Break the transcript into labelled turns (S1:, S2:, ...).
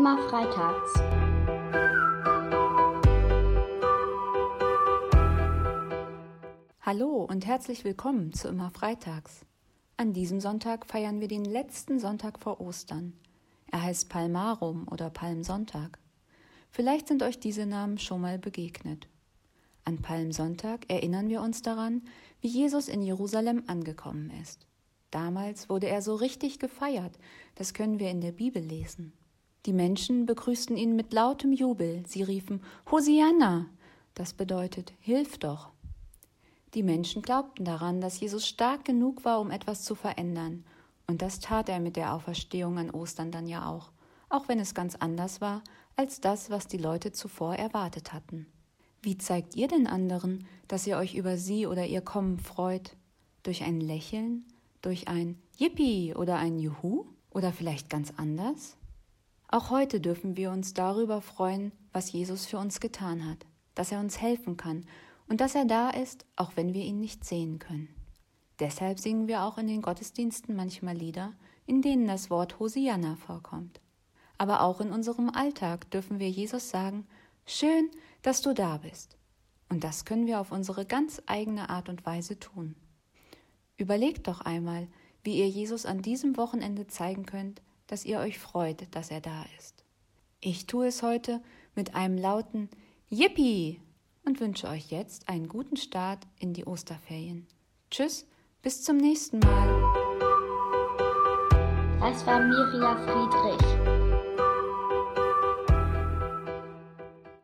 S1: immer freitags.
S2: Hallo und herzlich willkommen zu Immer Freitags. An diesem Sonntag feiern wir den letzten Sonntag vor Ostern. Er heißt Palmarum oder Palmsonntag. Vielleicht sind euch diese Namen schon mal begegnet. An Palmsonntag erinnern wir uns daran, wie Jesus in Jerusalem angekommen ist. Damals wurde er so richtig gefeiert, das können wir in der Bibel lesen. Die Menschen begrüßten ihn mit lautem Jubel, sie riefen Hosianna, das bedeutet Hilf doch. Die Menschen glaubten daran, dass Jesus stark genug war, um etwas zu verändern, und das tat er mit der Auferstehung an Ostern dann ja auch, auch wenn es ganz anders war als das, was die Leute zuvor erwartet hatten. Wie zeigt ihr den anderen, dass ihr euch über sie oder ihr Kommen freut? Durch ein Lächeln? Durch ein Yippie oder ein Juhu? Oder vielleicht ganz anders? Auch heute dürfen wir uns darüber freuen, was Jesus für uns getan hat, dass er uns helfen kann und dass er da ist, auch wenn wir ihn nicht sehen können. Deshalb singen wir auch in den Gottesdiensten manchmal Lieder, in denen das Wort Hosianna vorkommt. Aber auch in unserem Alltag dürfen wir Jesus sagen, Schön, dass du da bist. Und das können wir auf unsere ganz eigene Art und Weise tun. Überlegt doch einmal, wie ihr Jesus an diesem Wochenende zeigen könnt, dass ihr euch freut, dass er da ist. Ich tue es heute mit einem lauten Yippie und wünsche euch jetzt einen guten Start in die Osterferien. Tschüss, bis zum nächsten Mal.
S1: Das war Miria Friedrich.